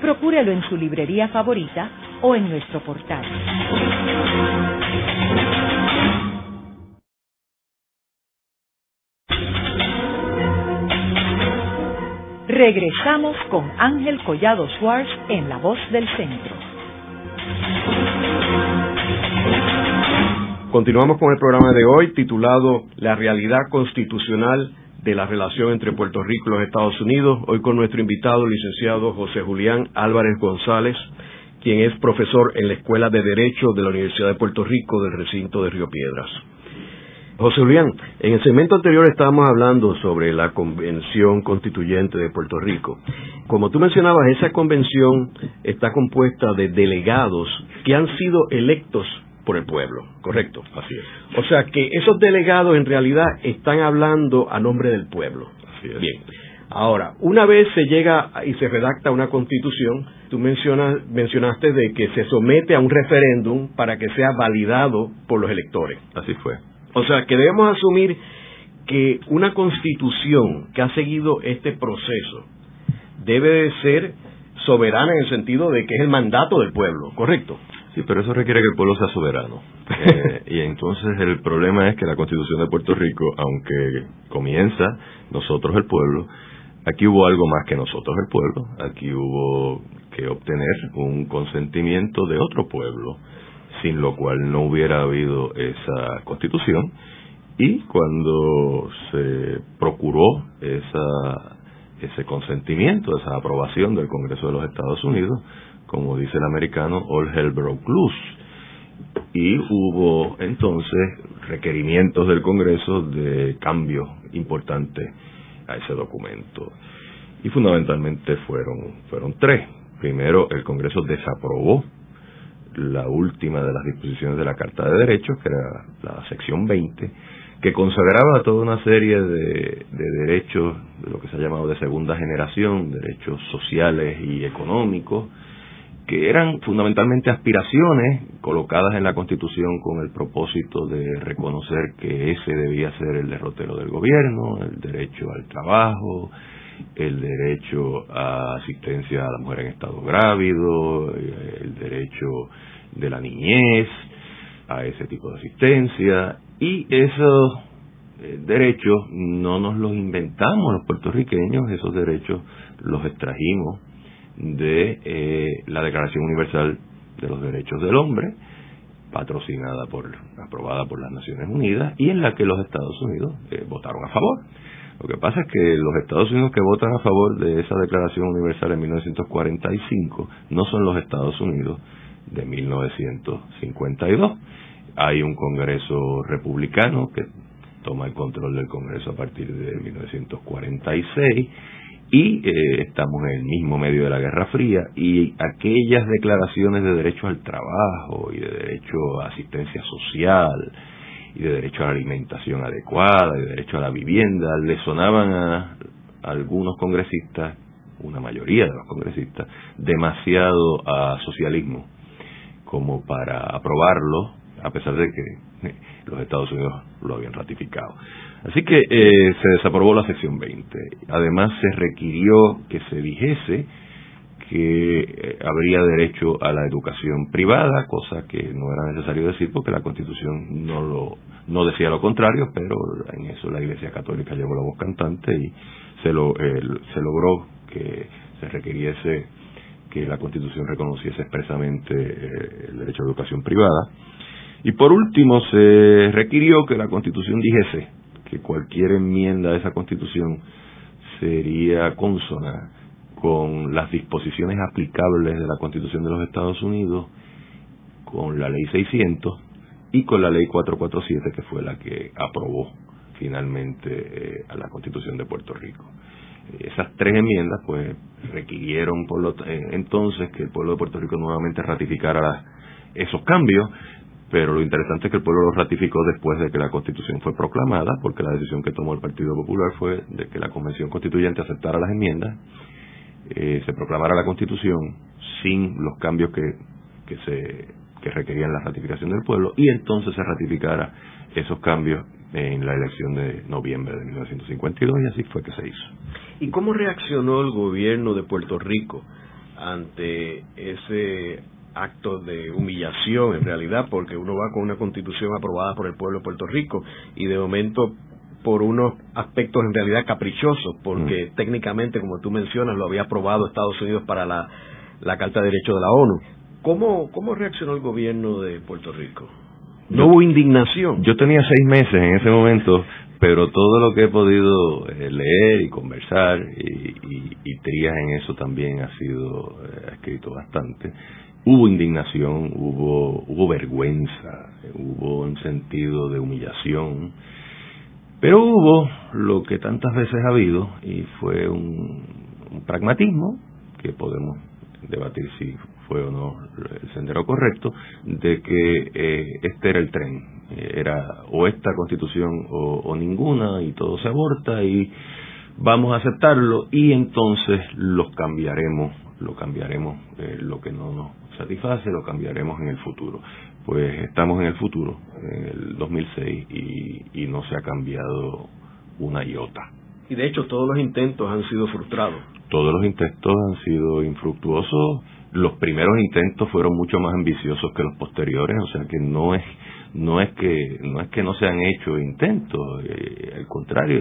Procúrelo en su librería favorita o en nuestro portal. Regresamos con Ángel Collado Schwartz en La Voz del Centro. Continuamos con el programa de hoy titulado La realidad constitucional de la relación entre Puerto Rico y los Estados Unidos, hoy con nuestro invitado, licenciado José Julián Álvarez González, quien es profesor en la Escuela de Derecho de la Universidad de Puerto Rico del recinto de Río Piedras. José Julián, en el segmento anterior estábamos hablando sobre la Convención Constituyente de Puerto Rico. Como tú mencionabas, esa convención está compuesta de delegados que han sido electos por el pueblo, ¿correcto? Así es. O sea que esos delegados en realidad están hablando a nombre del pueblo. Así es. Bien. Ahora, una vez se llega y se redacta una constitución, tú mencionas, mencionaste de que se somete a un referéndum para que sea validado por los electores. Así fue. O sea, que debemos asumir que una constitución que ha seguido este proceso debe de ser soberana en el sentido de que es el mandato del pueblo, ¿correcto? Sí, pero eso requiere que el pueblo sea soberano. Eh, y entonces el problema es que la Constitución de Puerto Rico, aunque comienza nosotros el pueblo, aquí hubo algo más que nosotros el pueblo. Aquí hubo que obtener un consentimiento de otro pueblo, sin lo cual no hubiera habido esa Constitución. Y cuando se procuró esa, ese consentimiento, esa aprobación del Congreso de los Estados Unidos, como dice el americano, all hell broke loose. Y hubo entonces requerimientos del Congreso de cambio importante a ese documento. Y fundamentalmente fueron, fueron tres. Primero, el Congreso desaprobó la última de las disposiciones de la Carta de Derechos, que era la sección 20, que consagraba toda una serie de, de, derechos, de lo que se ha llamado de segunda generación, derechos sociales y económicos, que eran fundamentalmente aspiraciones colocadas en la Constitución con el propósito de reconocer que ese debía ser el derrotero del gobierno, el derecho al trabajo, el derecho a asistencia a la mujer en estado grávido, el derecho de la niñez a ese tipo de asistencia y esos eh, derechos no nos los inventamos los puertorriqueños, esos derechos los extrajimos de eh, la Declaración Universal de los Derechos del Hombre, patrocinada por, aprobada por las Naciones Unidas y en la que los Estados Unidos eh, votaron a favor. Lo que pasa es que los Estados Unidos que votan a favor de esa Declaración Universal en 1945 no son los Estados Unidos de 1952. Hay un Congreso republicano que toma el control del Congreso a partir de 1946 y eh, estamos en el mismo medio de la Guerra Fría y aquellas declaraciones de derecho al trabajo y de derecho a asistencia social y de derecho a la alimentación adecuada de derecho a la vivienda le sonaban a algunos congresistas, una mayoría de los congresistas, demasiado a socialismo como para aprobarlo a pesar de que eh, los Estados Unidos lo habían ratificado. Así que eh, se desaprobó la sección 20. Además se requirió que se dijese que eh, habría derecho a la educación privada, cosa que no era necesario decir porque la Constitución no lo no decía lo contrario, pero en eso la Iglesia Católica llevó la voz cantante y se lo se logró que se requiriese que la Constitución reconociese expresamente el derecho a educación privada. Y por último se requirió que la Constitución dijese que cualquier enmienda a esa constitución sería consona con las disposiciones aplicables de la constitución de los Estados Unidos, con la ley 600 y con la ley 447 que fue la que aprobó finalmente eh, a la Constitución de Puerto Rico. Esas tres enmiendas pues requirieron por lo, eh, entonces que el pueblo de Puerto Rico nuevamente ratificara esos cambios, pero lo interesante es que el pueblo lo ratificó después de que la Constitución fue proclamada, porque la decisión que tomó el Partido Popular fue de que la Convención Constituyente aceptara las enmiendas, eh, se proclamara la Constitución sin los cambios que, que se que requerían la ratificación del pueblo y entonces se ratificara esos cambios en la elección de noviembre de 1952 y así fue que se hizo. ¿Y cómo reaccionó el gobierno de Puerto Rico ante ese acto de humillación en realidad porque uno va con una constitución aprobada por el pueblo de Puerto Rico y de momento por unos aspectos en realidad caprichosos porque mm. técnicamente como tú mencionas lo había aprobado Estados Unidos para la, la Carta de Derechos de la ONU ¿Cómo, ¿Cómo reaccionó el gobierno de Puerto Rico? ¿No hubo indignación? Yo tenía seis meses en ese momento, pero todo lo que he podido eh, leer y conversar y, y, trías en eso también ha sido eh, escrito bastante. Hubo indignación, hubo, hubo vergüenza, hubo un sentido de humillación, pero hubo lo que tantas veces ha habido y fue un pragmatismo que podemos debatir si fue o no el sendero correcto, de que eh, este era el tren, era o esta constitución o, ninguna y todo se aborta y vamos a aceptarlo y entonces los cambiaremos, lo cambiaremos, eh, lo que no nos satisface, lo cambiaremos en el futuro. Pues estamos en el futuro, en el 2006, y, y no se ha cambiado una iota. Y de hecho todos los intentos han sido frustrados. Todos los intentos han sido infructuosos los primeros intentos fueron mucho más ambiciosos que los posteriores, o sea que no es no es que no es que no se han hecho intentos, eh, al contrario,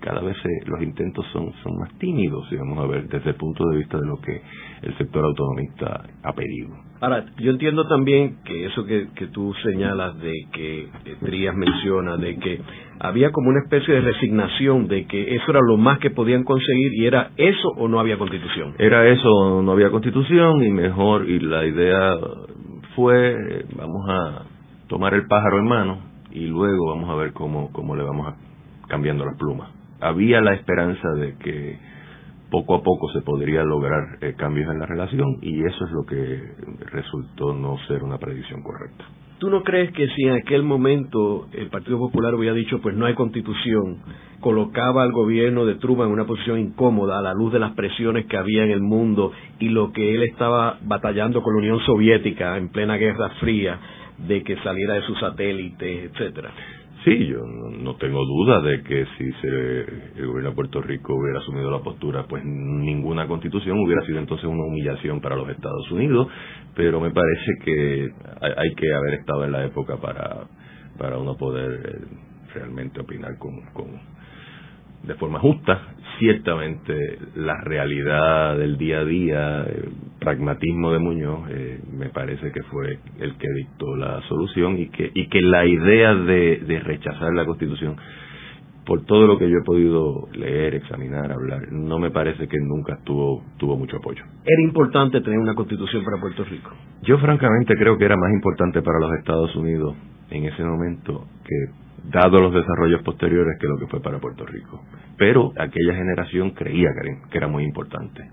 cada vez los intentos son son más tímidos, digamos a ver, desde el punto de vista de lo que el sector autonomista ha pedido. Ahora, yo entiendo también que eso que, que tú señalas de que eh, Trías menciona, de que había como una especie de resignación de que eso era lo más que podían conseguir y era eso o no había constitución. Era eso o no había constitución y mejor, y la idea fue, vamos a tomar el pájaro en mano y luego vamos a ver cómo, cómo le vamos a, cambiando las plumas. Había la esperanza de que poco a poco se podría lograr eh, cambios en la relación y eso es lo que resultó no ser una predicción correcta. ¿Tú no crees que si en aquel momento el Partido Popular hubiera dicho pues no hay constitución, colocaba al gobierno de Truman en una posición incómoda a la luz de las presiones que había en el mundo y lo que él estaba batallando con la Unión Soviética en plena Guerra Fría, de que saliera de sus satélites, etcétera? Sí, yo no, tengo duda de que si se, el gobierno de Puerto Rico hubiera asumido la postura, pues ninguna constitución hubiera sido entonces una humillación para los Estados Unidos, pero me parece que hay, que haber estado en la época para, para uno poder eh, realmente opinar con, con de forma justa. Ciertamente la realidad del día a día, el pragmatismo de Muñoz, eh, me parece que fue el que dictó la solución y que, y que la idea de, de rechazar la Constitución por todo lo que yo he podido leer, examinar, hablar, no me parece que nunca tuvo, tuvo mucho apoyo. ¿Era importante tener una constitución para Puerto Rico? Yo francamente creo que era más importante para los Estados Unidos en ese momento que dado los desarrollos posteriores que lo que fue para Puerto Rico. Pero aquella generación creía que era muy importante.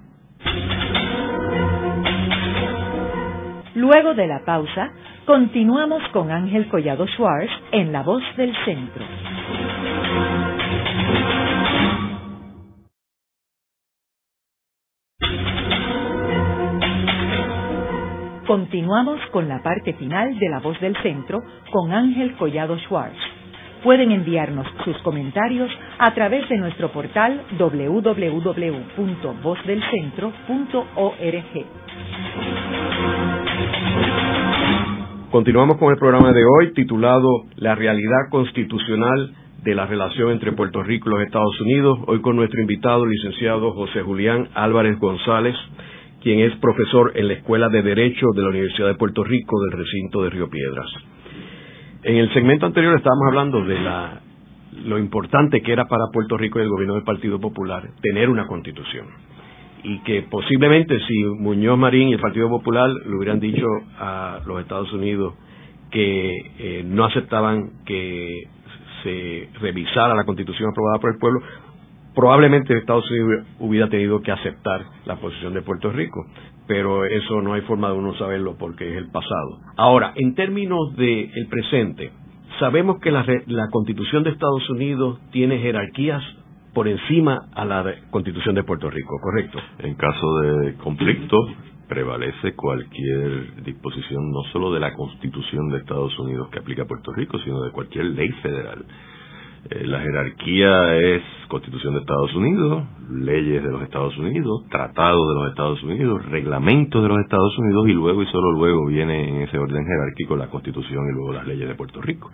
Luego de la pausa, continuamos con Ángel Collado Schwartz en La Voz del Centro. Continuamos con la parte final de La Voz del Centro con Ángel Collado Schwartz. Pueden enviarnos sus comentarios a través de nuestro portal www.vozdelcentro.org. Continuamos con el programa de hoy titulado La realidad constitucional de la relación entre Puerto Rico y los Estados Unidos. Hoy con nuestro invitado, licenciado José Julián Álvarez González, quien es profesor en la Escuela de Derecho de la Universidad de Puerto Rico del recinto de Río Piedras. En el segmento anterior estábamos hablando de la, lo importante que era para Puerto Rico y el gobierno del Partido Popular tener una constitución. Y que posiblemente si Muñoz Marín y el Partido Popular le hubieran dicho a los Estados Unidos que eh, no aceptaban que se revisara la constitución aprobada por el pueblo, probablemente Estados Unidos hubiera tenido que aceptar la posición de Puerto Rico, pero eso no hay forma de uno saberlo porque es el pasado. Ahora, en términos del el presente, sabemos que la, la constitución de Estados Unidos tiene jerarquías por encima a la constitución de Puerto Rico, ¿correcto? En caso de conflicto, prevalece cualquier disposición no solo de la Constitución de Estados Unidos que aplica a Puerto Rico, sino de cualquier ley federal. Eh, la jerarquía es Constitución de Estados Unidos, leyes de los Estados Unidos, tratados de los Estados Unidos, reglamentos de los Estados Unidos y luego y solo luego viene en ese orden jerárquico la Constitución y luego las leyes de Puerto Rico.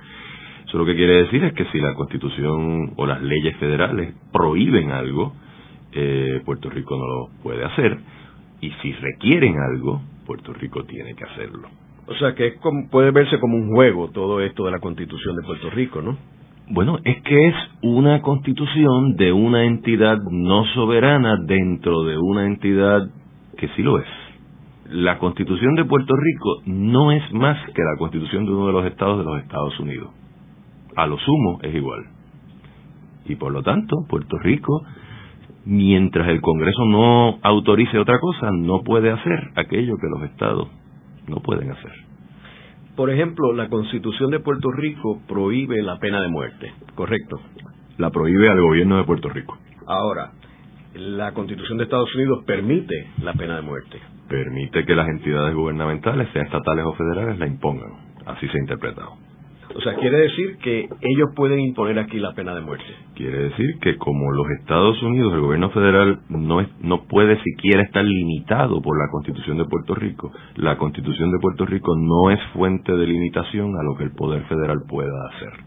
Eso lo que quiere decir es que si la Constitución o las leyes federales prohíben algo, eh, Puerto Rico no lo puede hacer y si requieren algo, Puerto Rico tiene que hacerlo. O sea que puede verse como un juego todo esto de la Constitución de Puerto Rico, ¿no? Bueno, es que es una constitución de una entidad no soberana dentro de una entidad que sí lo es. La constitución de Puerto Rico no es más que la constitución de uno de los estados de los Estados Unidos. A lo sumo es igual. Y por lo tanto, Puerto Rico mientras el Congreso no autorice otra cosa, no puede hacer aquello que los estados no pueden hacer. Por ejemplo, la Constitución de Puerto Rico prohíbe la pena de muerte, ¿correcto? La prohíbe al gobierno de Puerto Rico. Ahora, la Constitución de Estados Unidos permite la pena de muerte. Permite que las entidades gubernamentales, sean estatales o federales, la impongan. Así se ha interpretado. O sea, quiere decir que ellos pueden imponer aquí la pena de muerte. Quiere decir que como los Estados Unidos, el gobierno federal no, es, no puede siquiera estar limitado por la Constitución de Puerto Rico, la Constitución de Puerto Rico no es fuente de limitación a lo que el Poder Federal pueda hacer.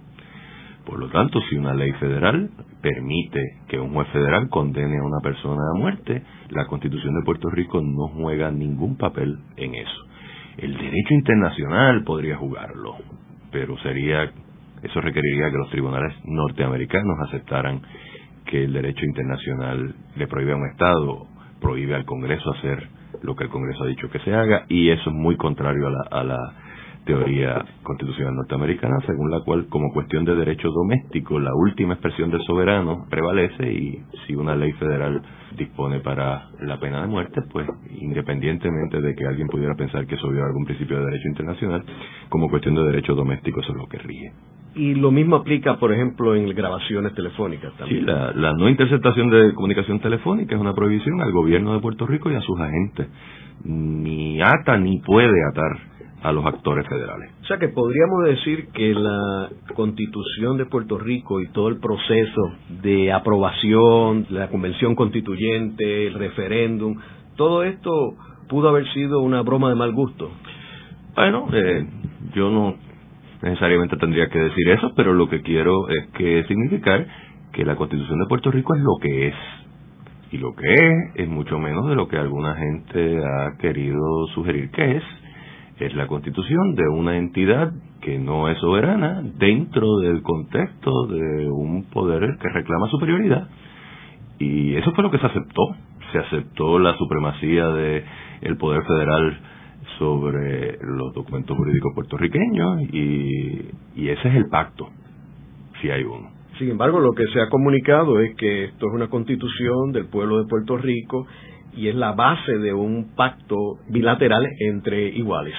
Por lo tanto, si una ley federal permite que un juez federal condene a una persona a muerte, la Constitución de Puerto Rico no juega ningún papel en eso. El derecho internacional podría jugarlo, pero sería eso requeriría que los tribunales norteamericanos aceptaran que el derecho internacional le prohíbe a un Estado, prohíbe al Congreso hacer lo que el Congreso ha dicho que se haga, y eso es muy contrario a la, a la teoría constitucional norteamericana, según la cual, como cuestión de derecho doméstico, la última expresión del soberano prevalece y si una ley federal dispone para la pena de muerte, pues independientemente de que alguien pudiera pensar que eso viola algún principio de derecho internacional, como cuestión de derecho doméstico eso es lo que rige. Y lo mismo aplica, por ejemplo, en grabaciones telefónicas también. Sí, la, la no interceptación de comunicación telefónica es una prohibición al gobierno de Puerto Rico y a sus agentes. Ni ata ni puede atar a los actores federales. O sea que podríamos decir que la constitución de Puerto Rico y todo el proceso de aprobación, la convención constituyente, el referéndum, todo esto pudo haber sido una broma de mal gusto. Bueno, eh, yo no necesariamente tendría que decir eso, pero lo que quiero es que significar que la constitución de Puerto Rico es lo que es. Y lo que es es mucho menos de lo que alguna gente ha querido sugerir que es es la constitución de una entidad que no es soberana dentro del contexto de un poder que reclama superioridad. Y eso fue lo que se aceptó. Se aceptó la supremacía del el poder federal sobre los documentos jurídicos puertorriqueños y, y ese es el pacto, si hay uno. Sin embargo, lo que se ha comunicado es que esto es una constitución del pueblo de Puerto Rico y es la base de un pacto bilateral entre iguales.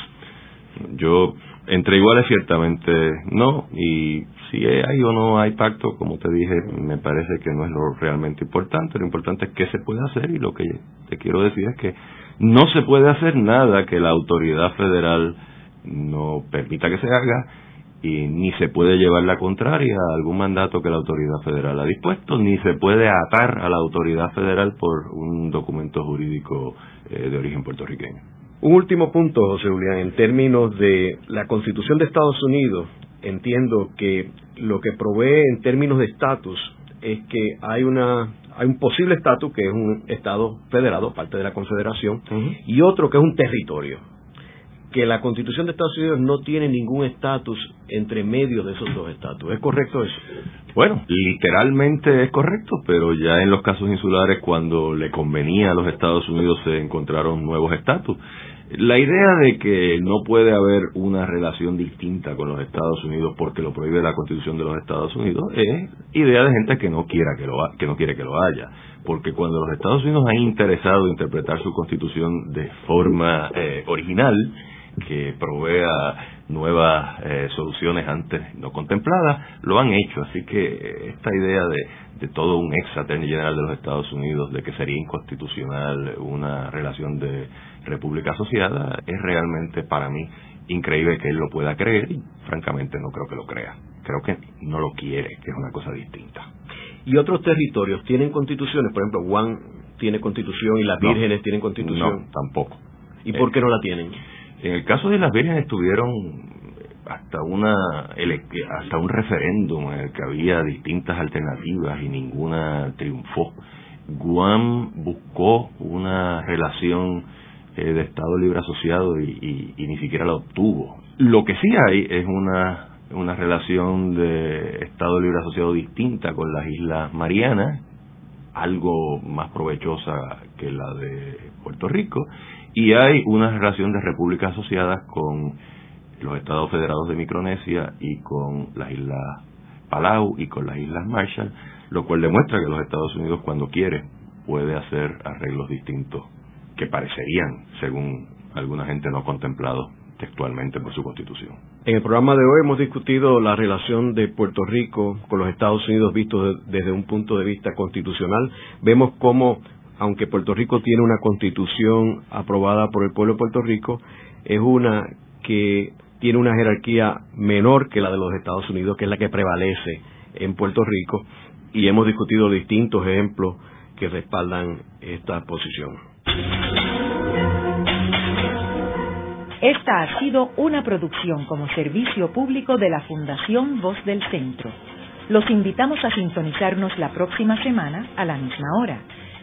Yo, entre iguales ciertamente no, y si hay o no hay pacto, como te dije, me parece que no es lo realmente importante, lo importante es qué se puede hacer y lo que te quiero decir es que no se puede hacer nada que la autoridad federal no permita que se haga y ni se puede llevar la contraria a algún mandato que la autoridad federal ha dispuesto, ni se puede atar a la autoridad federal por un documento jurídico eh, de origen puertorriqueño. Un último punto, José Julián, en términos de la Constitución de Estados Unidos, entiendo que lo que provee en términos de estatus es que hay una hay un posible estatus que es un estado federado, parte de la Confederación, y otro que es un territorio que la Constitución de Estados Unidos no tiene ningún estatus entre medio de esos dos estatus. ¿Es correcto eso? Bueno, literalmente es correcto, pero ya en los casos insulares, cuando le convenía a los Estados Unidos, se encontraron nuevos estatus. La idea de que no puede haber una relación distinta con los Estados Unidos porque lo prohíbe la Constitución de los Estados Unidos es idea de gente que no quiera que lo que no quiere que lo haya, porque cuando los Estados Unidos han interesado interpretar su Constitución de forma eh, original, que provea nuevas eh, soluciones antes no contempladas, lo han hecho. Así que eh, esta idea de, de todo un ex attorney general de los Estados Unidos de que sería inconstitucional una relación de república asociada es realmente para mí increíble que él lo pueda creer y francamente no creo que lo crea. Creo que no lo quiere, que es una cosa distinta. ¿Y otros territorios tienen constituciones? Por ejemplo, Juan tiene constitución y las vírgenes tienen constitución. No, tampoco. ¿Y por qué no la tienen? En el caso de las vírgenes estuvieron hasta una hasta un referéndum en el que había distintas alternativas y ninguna triunfó. Guam buscó una relación eh, de Estado libre asociado y, y, ni siquiera la obtuvo. Lo que sí hay es una una relación de Estado libre asociado distinta con las Islas Marianas, algo más provechosa que la de Puerto Rico, y hay una relación de repúblicas asociadas con los Estados Federados de Micronesia y con las Islas Palau y con las Islas Marshall, lo cual demuestra que los Estados Unidos cuando quiere puede hacer arreglos distintos que parecerían, según alguna gente no contemplado textualmente por su constitución. En el programa de hoy hemos discutido la relación de Puerto Rico con los Estados Unidos visto desde un punto de vista constitucional. Vemos cómo aunque Puerto Rico tiene una constitución aprobada por el pueblo de Puerto Rico, es una que tiene una jerarquía menor que la de los Estados Unidos, que es la que prevalece en Puerto Rico, y hemos discutido distintos ejemplos que respaldan esta posición. Esta ha sido una producción como servicio público de la Fundación Voz del Centro. Los invitamos a sintonizarnos la próxima semana a la misma hora.